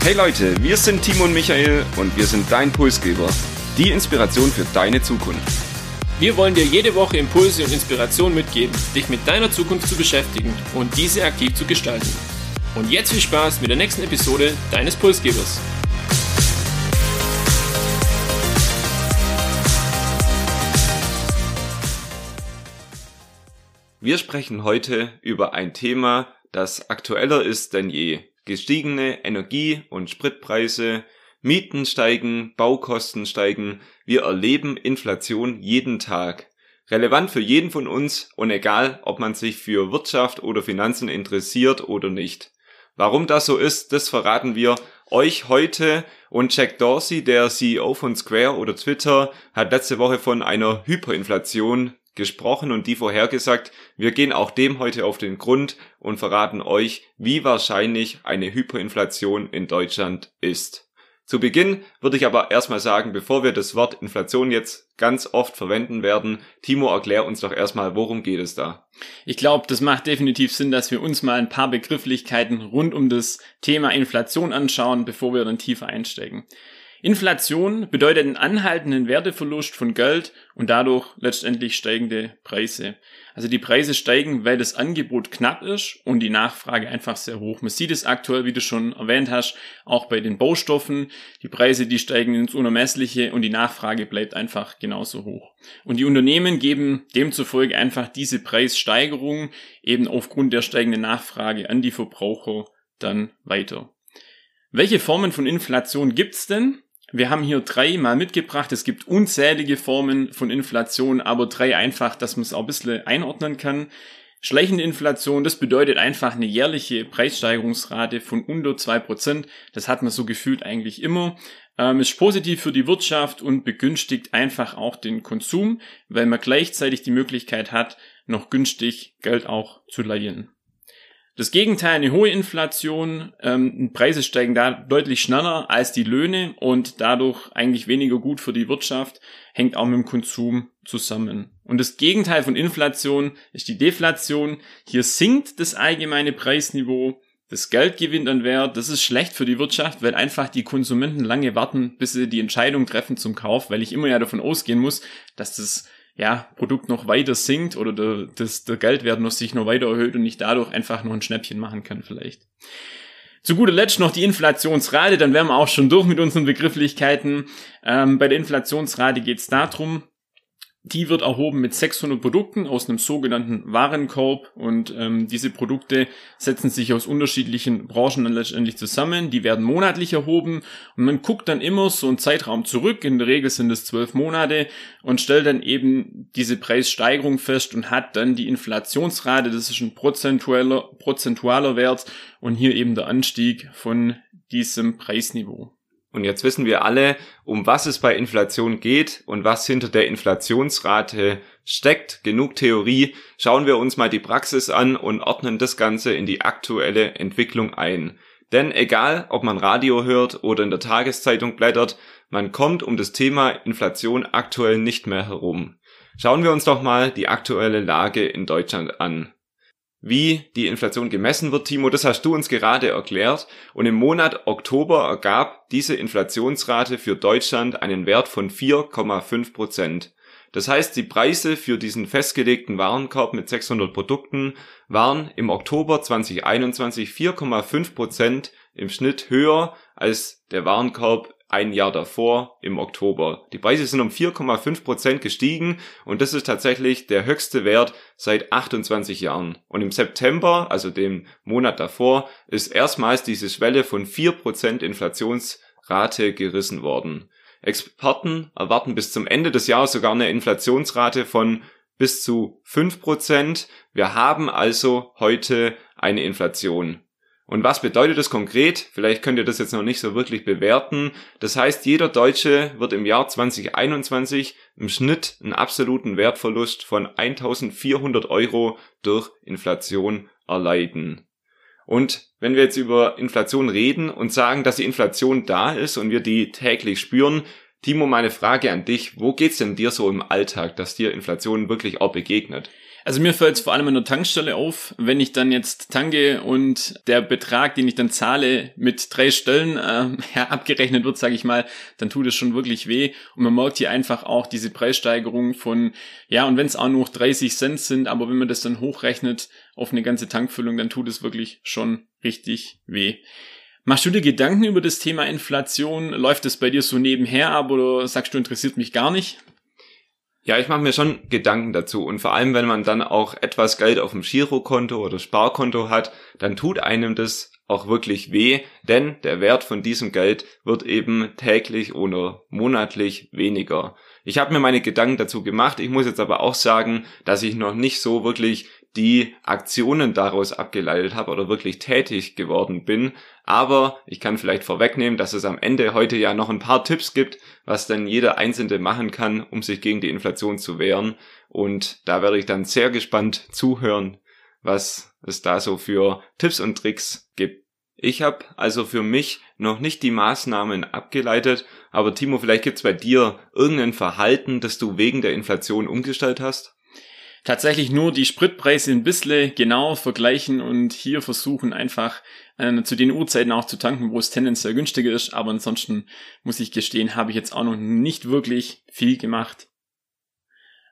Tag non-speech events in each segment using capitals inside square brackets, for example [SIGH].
Hey Leute, wir sind Timo und Michael und wir sind dein Pulsgeber. Die Inspiration für deine Zukunft. Wir wollen dir jede Woche Impulse und Inspiration mitgeben, dich mit deiner Zukunft zu beschäftigen und diese aktiv zu gestalten. Und jetzt viel Spaß mit der nächsten Episode deines Pulsgebers. Wir sprechen heute über ein Thema, das aktueller ist denn je. Gestiegene Energie- und Spritpreise, Mieten steigen, Baukosten steigen, wir erleben Inflation jeden Tag. Relevant für jeden von uns und egal, ob man sich für Wirtschaft oder Finanzen interessiert oder nicht. Warum das so ist, das verraten wir euch heute und Jack Dorsey, der CEO von Square oder Twitter, hat letzte Woche von einer Hyperinflation gesprochen und die vorhergesagt. Wir gehen auch dem heute auf den Grund und verraten euch, wie wahrscheinlich eine Hyperinflation in Deutschland ist. Zu Beginn würde ich aber erstmal sagen, bevor wir das Wort Inflation jetzt ganz oft verwenden werden, Timo, erklär uns doch erstmal, worum geht es da? Ich glaube, das macht definitiv Sinn, dass wir uns mal ein paar Begrifflichkeiten rund um das Thema Inflation anschauen, bevor wir dann tiefer einsteigen. Inflation bedeutet einen anhaltenden Werteverlust von Geld und dadurch letztendlich steigende Preise. Also die Preise steigen, weil das Angebot knapp ist und die Nachfrage einfach sehr hoch. Man sieht es aktuell, wie du schon erwähnt hast, auch bei den Baustoffen. Die Preise, die steigen ins Unermessliche und die Nachfrage bleibt einfach genauso hoch. Und die Unternehmen geben demzufolge einfach diese Preissteigerung eben aufgrund der steigenden Nachfrage an die Verbraucher dann weiter. Welche Formen von Inflation gibt's denn? Wir haben hier drei mal mitgebracht. Es gibt unzählige Formen von Inflation, aber drei einfach, dass man es auch ein bisschen einordnen kann. Schleichende Inflation, das bedeutet einfach eine jährliche Preissteigerungsrate von unter zwei Prozent. Das hat man so gefühlt eigentlich immer. Ähm, ist positiv für die Wirtschaft und begünstigt einfach auch den Konsum, weil man gleichzeitig die Möglichkeit hat, noch günstig Geld auch zu leihen. Das Gegenteil, eine hohe Inflation, ähm, Preise steigen da deutlich schneller als die Löhne und dadurch eigentlich weniger gut für die Wirtschaft, hängt auch mit dem Konsum zusammen. Und das Gegenteil von Inflation ist die Deflation. Hier sinkt das allgemeine Preisniveau, das Geld gewinnt an Wert, das ist schlecht für die Wirtschaft, weil einfach die Konsumenten lange warten, bis sie die Entscheidung treffen zum Kauf, weil ich immer ja davon ausgehen muss, dass das ja, Produkt noch weiter sinkt oder der, das, der Geldwert noch sich noch weiter erhöht und ich dadurch einfach noch ein Schnäppchen machen kann vielleicht. Zu guter Letzt noch die Inflationsrate, dann wären wir auch schon durch mit unseren Begrifflichkeiten. Ähm, bei der Inflationsrate geht es darum, die wird erhoben mit 600 Produkten aus einem sogenannten Warenkorb und ähm, diese Produkte setzen sich aus unterschiedlichen Branchen dann letztendlich zusammen. Die werden monatlich erhoben und man guckt dann immer so einen Zeitraum zurück. In der Regel sind es zwölf Monate und stellt dann eben diese Preissteigerung fest und hat dann die Inflationsrate. Das ist ein prozentualer, prozentualer Wert und hier eben der Anstieg von diesem Preisniveau. Und jetzt wissen wir alle, um was es bei Inflation geht und was hinter der Inflationsrate steckt. Genug Theorie. Schauen wir uns mal die Praxis an und ordnen das Ganze in die aktuelle Entwicklung ein. Denn egal, ob man Radio hört oder in der Tageszeitung blättert, man kommt um das Thema Inflation aktuell nicht mehr herum. Schauen wir uns doch mal die aktuelle Lage in Deutschland an wie die Inflation gemessen wird, Timo, das hast du uns gerade erklärt. Und im Monat Oktober ergab diese Inflationsrate für Deutschland einen Wert von 4,5 Prozent. Das heißt, die Preise für diesen festgelegten Warenkorb mit 600 Produkten waren im Oktober 2021 4,5 Prozent im Schnitt höher als der Warenkorb ein Jahr davor im Oktober. Die Preise sind um 4,5 Prozent gestiegen und das ist tatsächlich der höchste Wert seit 28 Jahren. Und im September, also dem Monat davor, ist erstmals diese Schwelle von 4 Prozent Inflationsrate gerissen worden. Experten erwarten bis zum Ende des Jahres sogar eine Inflationsrate von bis zu 5 Prozent. Wir haben also heute eine Inflation. Und was bedeutet das konkret? Vielleicht könnt ihr das jetzt noch nicht so wirklich bewerten. Das heißt, jeder Deutsche wird im Jahr 2021 im Schnitt einen absoluten Wertverlust von 1400 Euro durch Inflation erleiden. Und wenn wir jetzt über Inflation reden und sagen, dass die Inflation da ist und wir die täglich spüren, Timo, meine Frage an dich, wo geht's denn dir so im Alltag, dass dir Inflation wirklich auch begegnet? Also mir fällt es vor allem an der Tankstelle auf, wenn ich dann jetzt tanke und der Betrag, den ich dann zahle, mit drei Stellen äh, [LAUGHS] ja, abgerechnet wird, sage ich mal, dann tut es schon wirklich weh. Und man merkt hier einfach auch diese Preissteigerung von, ja, und wenn es auch nur 30 Cent sind, aber wenn man das dann hochrechnet auf eine ganze Tankfüllung, dann tut es wirklich schon richtig weh. Machst du dir Gedanken über das Thema Inflation? Läuft es bei dir so nebenher ab oder sagst du, interessiert mich gar nicht? Ja, ich mache mir schon Gedanken dazu und vor allem, wenn man dann auch etwas Geld auf dem Girokonto oder Sparkonto hat, dann tut einem das auch wirklich weh, denn der Wert von diesem Geld wird eben täglich oder monatlich weniger. Ich habe mir meine Gedanken dazu gemacht, ich muss jetzt aber auch sagen, dass ich noch nicht so wirklich die Aktionen daraus abgeleitet habe oder wirklich tätig geworden bin. Aber ich kann vielleicht vorwegnehmen, dass es am Ende heute ja noch ein paar Tipps gibt, was dann jeder Einzelne machen kann, um sich gegen die Inflation zu wehren. Und da werde ich dann sehr gespannt zuhören, was es da so für Tipps und Tricks gibt. Ich habe also für mich noch nicht die Maßnahmen abgeleitet, aber Timo, vielleicht gibt es bei dir irgendein Verhalten, das du wegen der Inflation umgestellt hast? Tatsächlich nur die Spritpreise ein bisschen genau vergleichen und hier versuchen einfach äh, zu den Uhrzeiten auch zu tanken, wo es tendenziell günstiger ist. Aber ansonsten muss ich gestehen, habe ich jetzt auch noch nicht wirklich viel gemacht.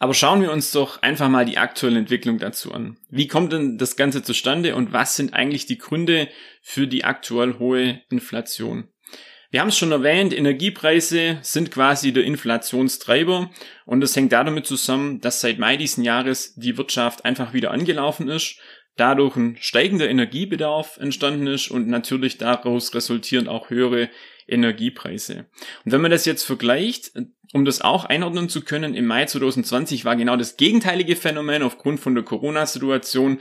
Aber schauen wir uns doch einfach mal die aktuelle Entwicklung dazu an. Wie kommt denn das Ganze zustande und was sind eigentlich die Gründe für die aktuell hohe Inflation? Wir haben es schon erwähnt, Energiepreise sind quasi der Inflationstreiber und das hängt damit zusammen, dass seit Mai diesen Jahres die Wirtschaft einfach wieder angelaufen ist, dadurch ein steigender Energiebedarf entstanden ist und natürlich daraus resultieren auch höhere Energiepreise. Und wenn man das jetzt vergleicht, um das auch einordnen zu können, im Mai 2020 war genau das gegenteilige Phänomen. Aufgrund von der Corona-Situation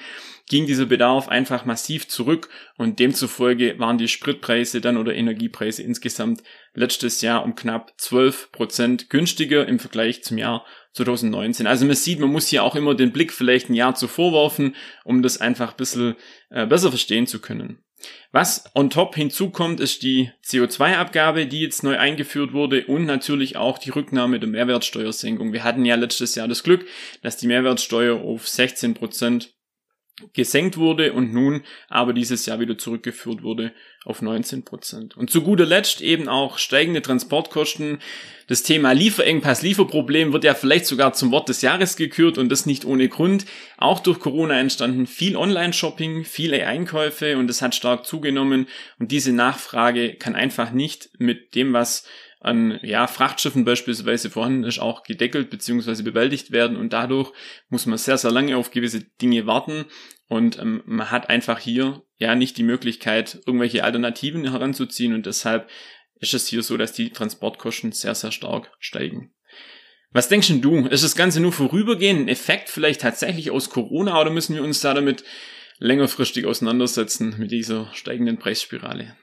ging dieser Bedarf einfach massiv zurück und demzufolge waren die Spritpreise dann oder Energiepreise insgesamt letztes Jahr um knapp 12 Prozent günstiger im Vergleich zum Jahr 2019. Also man sieht, man muss hier auch immer den Blick vielleicht ein Jahr zuvor werfen, um das einfach ein bisschen äh, besser verstehen zu können. Was on top hinzukommt, ist die CO2-Abgabe, die jetzt neu eingeführt wurde und natürlich auch die Rücknahme der Mehrwertsteuersenkung. Wir hatten ja letztes Jahr das Glück, dass die Mehrwertsteuer auf 16 Prozent gesenkt wurde und nun aber dieses Jahr wieder zurückgeführt wurde auf 19 Prozent. Und zu guter Letzt eben auch steigende Transportkosten. Das Thema Lieferengpass, Lieferproblem wird ja vielleicht sogar zum Wort des Jahres gekürt und das nicht ohne Grund. Auch durch Corona entstanden viel Online-Shopping, viele Einkäufe und es hat stark zugenommen und diese Nachfrage kann einfach nicht mit dem, was an ja, Frachtschiffen beispielsweise vorhanden ist, auch gedeckelt bzw. bewältigt werden und dadurch muss man sehr, sehr lange auf gewisse Dinge warten und ähm, man hat einfach hier ja nicht die Möglichkeit, irgendwelche Alternativen heranzuziehen und deshalb ist es hier so, dass die Transportkosten sehr, sehr stark steigen. Was denkst du? Ist das Ganze nur vorübergehend ein Effekt vielleicht tatsächlich aus Corona oder müssen wir uns da damit längerfristig auseinandersetzen mit dieser steigenden Preisspirale?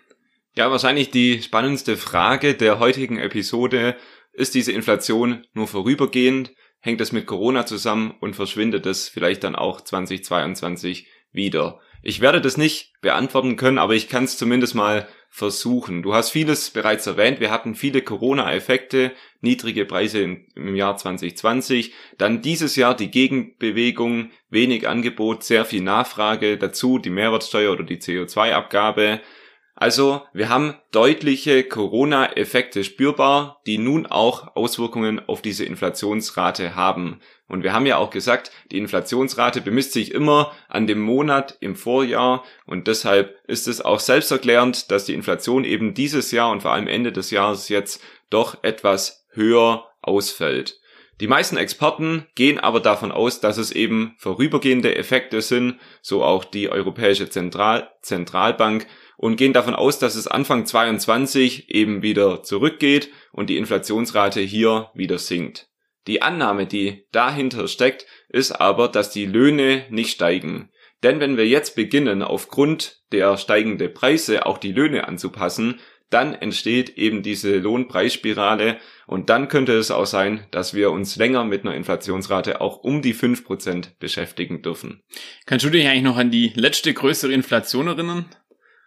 Ja, wahrscheinlich die spannendste Frage der heutigen Episode. Ist diese Inflation nur vorübergehend? Hängt es mit Corona zusammen und verschwindet es vielleicht dann auch 2022 wieder? Ich werde das nicht beantworten können, aber ich kann es zumindest mal versuchen. Du hast vieles bereits erwähnt. Wir hatten viele Corona-Effekte, niedrige Preise im Jahr 2020, dann dieses Jahr die Gegenbewegung, wenig Angebot, sehr viel Nachfrage, dazu die Mehrwertsteuer oder die CO2-Abgabe, also wir haben deutliche Corona-Effekte spürbar, die nun auch Auswirkungen auf diese Inflationsrate haben. Und wir haben ja auch gesagt, die Inflationsrate bemisst sich immer an dem Monat im Vorjahr und deshalb ist es auch selbsterklärend, dass die Inflation eben dieses Jahr und vor allem Ende des Jahres jetzt doch etwas höher ausfällt. Die meisten Experten gehen aber davon aus, dass es eben vorübergehende Effekte sind, so auch die Europäische Zentral Zentralbank, und gehen davon aus, dass es Anfang 22 eben wieder zurückgeht und die Inflationsrate hier wieder sinkt. Die Annahme, die dahinter steckt, ist aber, dass die Löhne nicht steigen. Denn wenn wir jetzt beginnen, aufgrund der steigenden Preise auch die Löhne anzupassen, dann entsteht eben diese Lohnpreisspirale und dann könnte es auch sein, dass wir uns länger mit einer Inflationsrate auch um die 5% beschäftigen dürfen. Kannst du dich eigentlich noch an die letzte größere Inflation erinnern?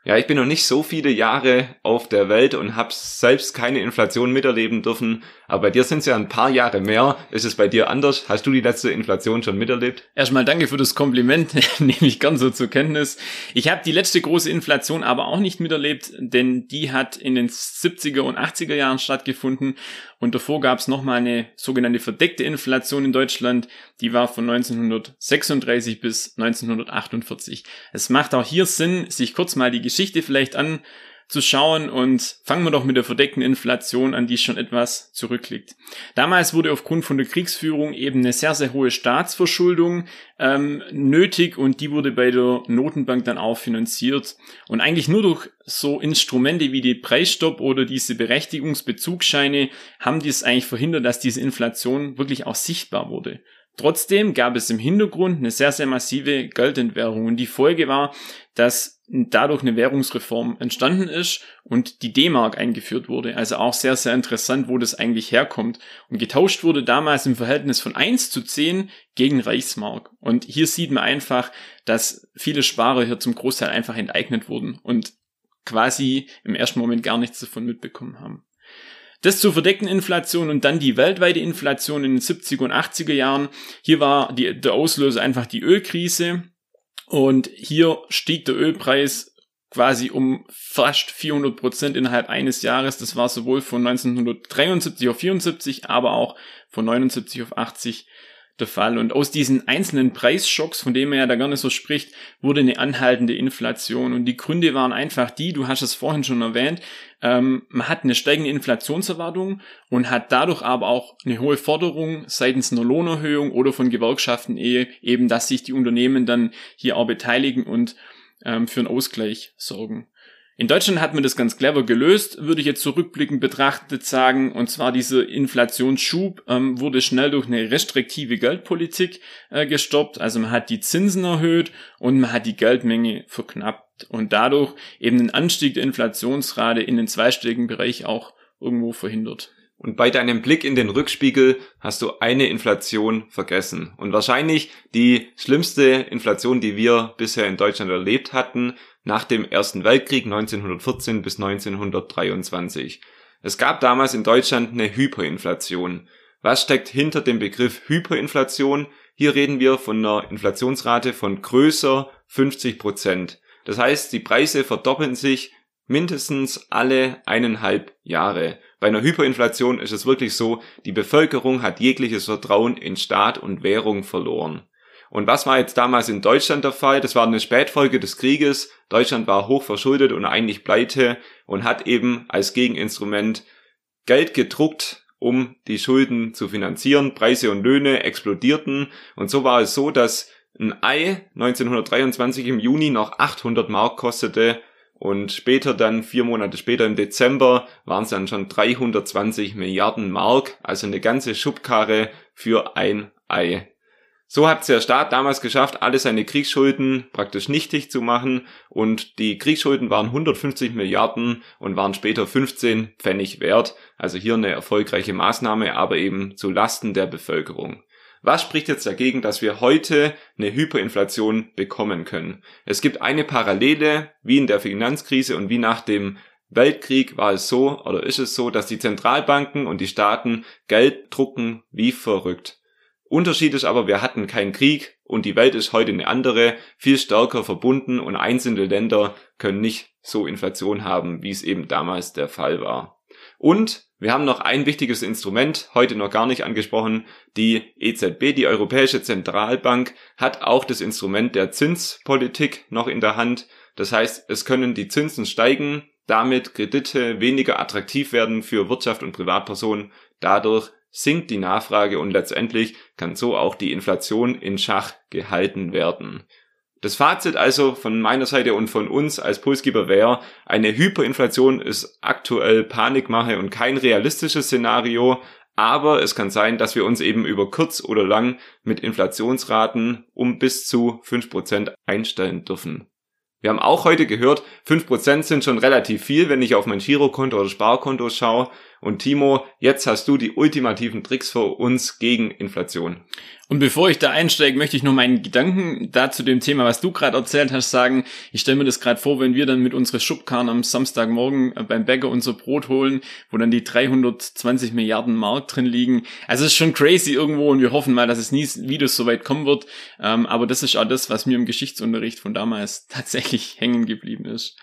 Ja, ich bin noch nicht so viele Jahre auf der Welt und habe selbst keine Inflation miterleben dürfen, Aber bei dir sind es ja ein paar Jahre mehr. Ist es bei dir anders? Hast du die letzte Inflation schon miterlebt? Erstmal danke für das Kompliment, [LAUGHS] nehme ich ganz so zur Kenntnis. Ich habe die letzte große Inflation aber auch nicht miterlebt, denn die hat in den 70er und 80er Jahren stattgefunden und davor gab es nochmal eine sogenannte verdeckte Inflation in Deutschland, die war von 1936 bis 1948. Es macht auch hier Sinn, sich kurz mal die Geschichte vielleicht an zu schauen und fangen wir doch mit der verdeckten Inflation an, die schon etwas zurückliegt. Damals wurde aufgrund von der Kriegsführung eben eine sehr, sehr hohe Staatsverschuldung ähm, nötig und die wurde bei der Notenbank dann auch finanziert. Und eigentlich nur durch so Instrumente wie die Preisstopp oder diese Berechtigungsbezugsscheine haben dies eigentlich verhindert, dass diese Inflation wirklich auch sichtbar wurde. Trotzdem gab es im Hintergrund eine sehr, sehr massive Geldentwährung und die Folge war, dass dadurch eine Währungsreform entstanden ist und die D-Mark eingeführt wurde. Also auch sehr, sehr interessant, wo das eigentlich herkommt. Und getauscht wurde damals im Verhältnis von 1 zu 10 gegen Reichsmark. Und hier sieht man einfach, dass viele Sparer hier zum Großteil einfach enteignet wurden und quasi im ersten Moment gar nichts davon mitbekommen haben. Das zur verdeckten Inflation und dann die weltweite Inflation in den 70er und 80er Jahren. Hier war die, der Auslöser einfach die Ölkrise. Und hier stieg der Ölpreis quasi um fast 400 Prozent innerhalb eines Jahres. Das war sowohl von 1973 auf 74, aber auch von 79 auf 80 der Fall. Und aus diesen einzelnen Preisschocks, von denen man ja da nicht so spricht, wurde eine anhaltende Inflation. Und die Gründe waren einfach die, du hast es vorhin schon erwähnt, ähm, man hat eine steigende Inflationserwartung und hat dadurch aber auch eine hohe Forderung seitens einer Lohnerhöhung oder von Gewerkschaften eben, dass sich die Unternehmen dann hier auch beteiligen und ähm, für einen Ausgleich sorgen. In Deutschland hat man das ganz clever gelöst, würde ich jetzt zurückblickend betrachtet sagen. Und zwar dieser Inflationsschub ähm, wurde schnell durch eine restriktive Geldpolitik äh, gestoppt. Also man hat die Zinsen erhöht und man hat die Geldmenge verknappt und dadurch eben den Anstieg der Inflationsrate in den zweistelligen Bereich auch irgendwo verhindert. Und bei deinem Blick in den Rückspiegel hast du eine Inflation vergessen. Und wahrscheinlich die schlimmste Inflation, die wir bisher in Deutschland erlebt hatten, nach dem Ersten Weltkrieg 1914 bis 1923. Es gab damals in Deutschland eine Hyperinflation. Was steckt hinter dem Begriff Hyperinflation? Hier reden wir von einer Inflationsrate von größer 50 Prozent. Das heißt, die Preise verdoppeln sich mindestens alle eineinhalb Jahre. Bei einer Hyperinflation ist es wirklich so, die Bevölkerung hat jegliches Vertrauen in Staat und Währung verloren. Und was war jetzt damals in Deutschland der Fall? Das war eine Spätfolge des Krieges. Deutschland war hoch verschuldet und eigentlich pleite und hat eben als Gegeninstrument Geld gedruckt, um die Schulden zu finanzieren. Preise und Löhne explodierten und so war es so, dass ein Ei 1923 im Juni noch 800 Mark kostete und später dann, vier Monate später im Dezember, waren es dann schon 320 Milliarden Mark, also eine ganze Schubkarre für ein Ei. So hat es der Staat damals geschafft, alle seine Kriegsschulden praktisch nichtig zu machen und die Kriegsschulden waren 150 Milliarden und waren später 15 Pfennig wert. Also hier eine erfolgreiche Maßnahme, aber eben zu Lasten der Bevölkerung. Was spricht jetzt dagegen, dass wir heute eine Hyperinflation bekommen können? Es gibt eine Parallele, wie in der Finanzkrise und wie nach dem Weltkrieg war es so oder ist es so, dass die Zentralbanken und die Staaten Geld drucken wie verrückt. Unterschied ist aber, wir hatten keinen Krieg und die Welt ist heute eine andere, viel stärker verbunden und einzelne Länder können nicht so Inflation haben, wie es eben damals der Fall war. Und wir haben noch ein wichtiges Instrument, heute noch gar nicht angesprochen. Die EZB, die Europäische Zentralbank, hat auch das Instrument der Zinspolitik noch in der Hand. Das heißt, es können die Zinsen steigen, damit Kredite weniger attraktiv werden für Wirtschaft und Privatpersonen. Dadurch sinkt die Nachfrage und letztendlich kann so auch die Inflation in Schach gehalten werden. Das Fazit also von meiner Seite und von uns als Pulsgeber wäre, eine Hyperinflation ist aktuell Panikmache und kein realistisches Szenario, aber es kann sein, dass wir uns eben über kurz oder lang mit Inflationsraten um bis zu 5% einstellen dürfen. Wir haben auch heute gehört, 5% sind schon relativ viel, wenn ich auf mein Girokonto oder Sparkonto schaue. Und Timo, jetzt hast du die ultimativen Tricks für uns gegen Inflation. Und bevor ich da einsteige, möchte ich noch meinen Gedanken da zu dem Thema, was du gerade erzählt hast, sagen. Ich stelle mir das gerade vor, wenn wir dann mit unseren Schubkarren am Samstagmorgen äh, beim Bäcker unser Brot holen, wo dann die 320 Milliarden Mark drin liegen. Also es ist schon crazy irgendwo und wir hoffen mal, dass es nie wieder so weit kommen wird. Ähm, aber das ist auch das, was mir im Geschichtsunterricht von damals [LAUGHS] tatsächlich hängen geblieben ist.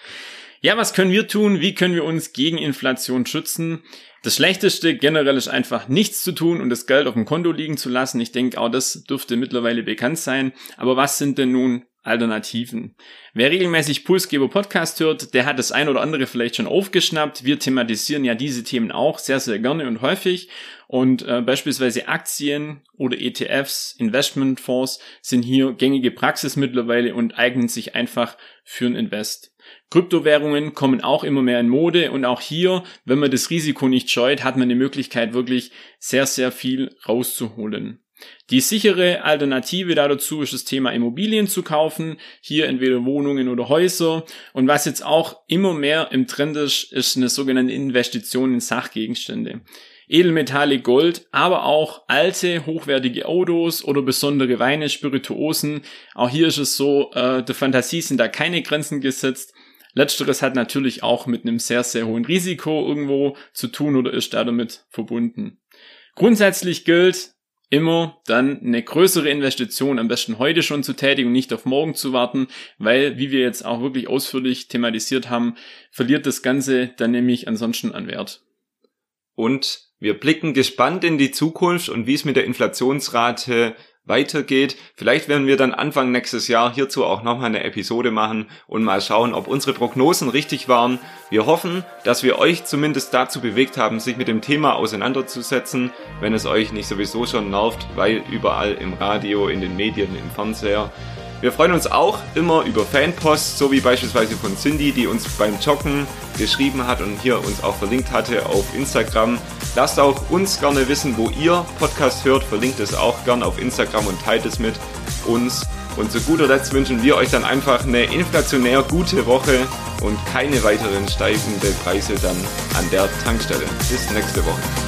Ja, was können wir tun? Wie können wir uns gegen Inflation schützen? Das Schlechteste generell ist einfach nichts zu tun und das Geld auf dem Konto liegen zu lassen. Ich denke, auch das dürfte mittlerweile bekannt sein. Aber was sind denn nun Alternativen? Wer regelmäßig Pulsgeber Podcast hört, der hat das ein oder andere vielleicht schon aufgeschnappt. Wir thematisieren ja diese Themen auch sehr, sehr gerne und häufig. Und äh, beispielsweise Aktien oder ETFs, Investmentfonds sind hier gängige Praxis mittlerweile und eignen sich einfach für ein Invest. Kryptowährungen kommen auch immer mehr in Mode und auch hier, wenn man das Risiko nicht scheut, hat man die Möglichkeit wirklich sehr, sehr viel rauszuholen. Die sichere Alternative dazu ist das Thema Immobilien zu kaufen, hier entweder Wohnungen oder Häuser. Und was jetzt auch immer mehr im Trend ist, ist eine sogenannte Investition in Sachgegenstände. Edelmetalle, Gold, aber auch alte, hochwertige Autos oder besondere Weine, Spirituosen. Auch hier ist es so, äh, der Fantasie sind da keine Grenzen gesetzt. Letzteres hat natürlich auch mit einem sehr, sehr hohen Risiko irgendwo zu tun oder ist da damit verbunden. Grundsätzlich gilt, immer dann eine größere Investition am besten heute schon zu tätigen und nicht auf morgen zu warten, weil, wie wir jetzt auch wirklich ausführlich thematisiert haben, verliert das Ganze dann nämlich ansonsten an Wert. Und wir blicken gespannt in die Zukunft und wie es mit der Inflationsrate weitergeht. Vielleicht werden wir dann Anfang nächstes Jahr hierzu auch nochmal eine Episode machen und mal schauen, ob unsere Prognosen richtig waren. Wir hoffen, dass wir euch zumindest dazu bewegt haben, sich mit dem Thema auseinanderzusetzen, wenn es euch nicht sowieso schon nervt, weil überall im Radio, in den Medien, im Fernseher wir freuen uns auch immer über Fanpost, so wie beispielsweise von Cindy, die uns beim Joggen geschrieben hat und hier uns auch verlinkt hatte auf Instagram. Lasst auch uns gerne wissen, wo ihr Podcast hört. Verlinkt es auch gerne auf Instagram und teilt es mit uns. Und zu guter Letzt wünschen wir euch dann einfach eine inflationär gute Woche und keine weiteren steigenden Preise dann an der Tankstelle. Bis nächste Woche.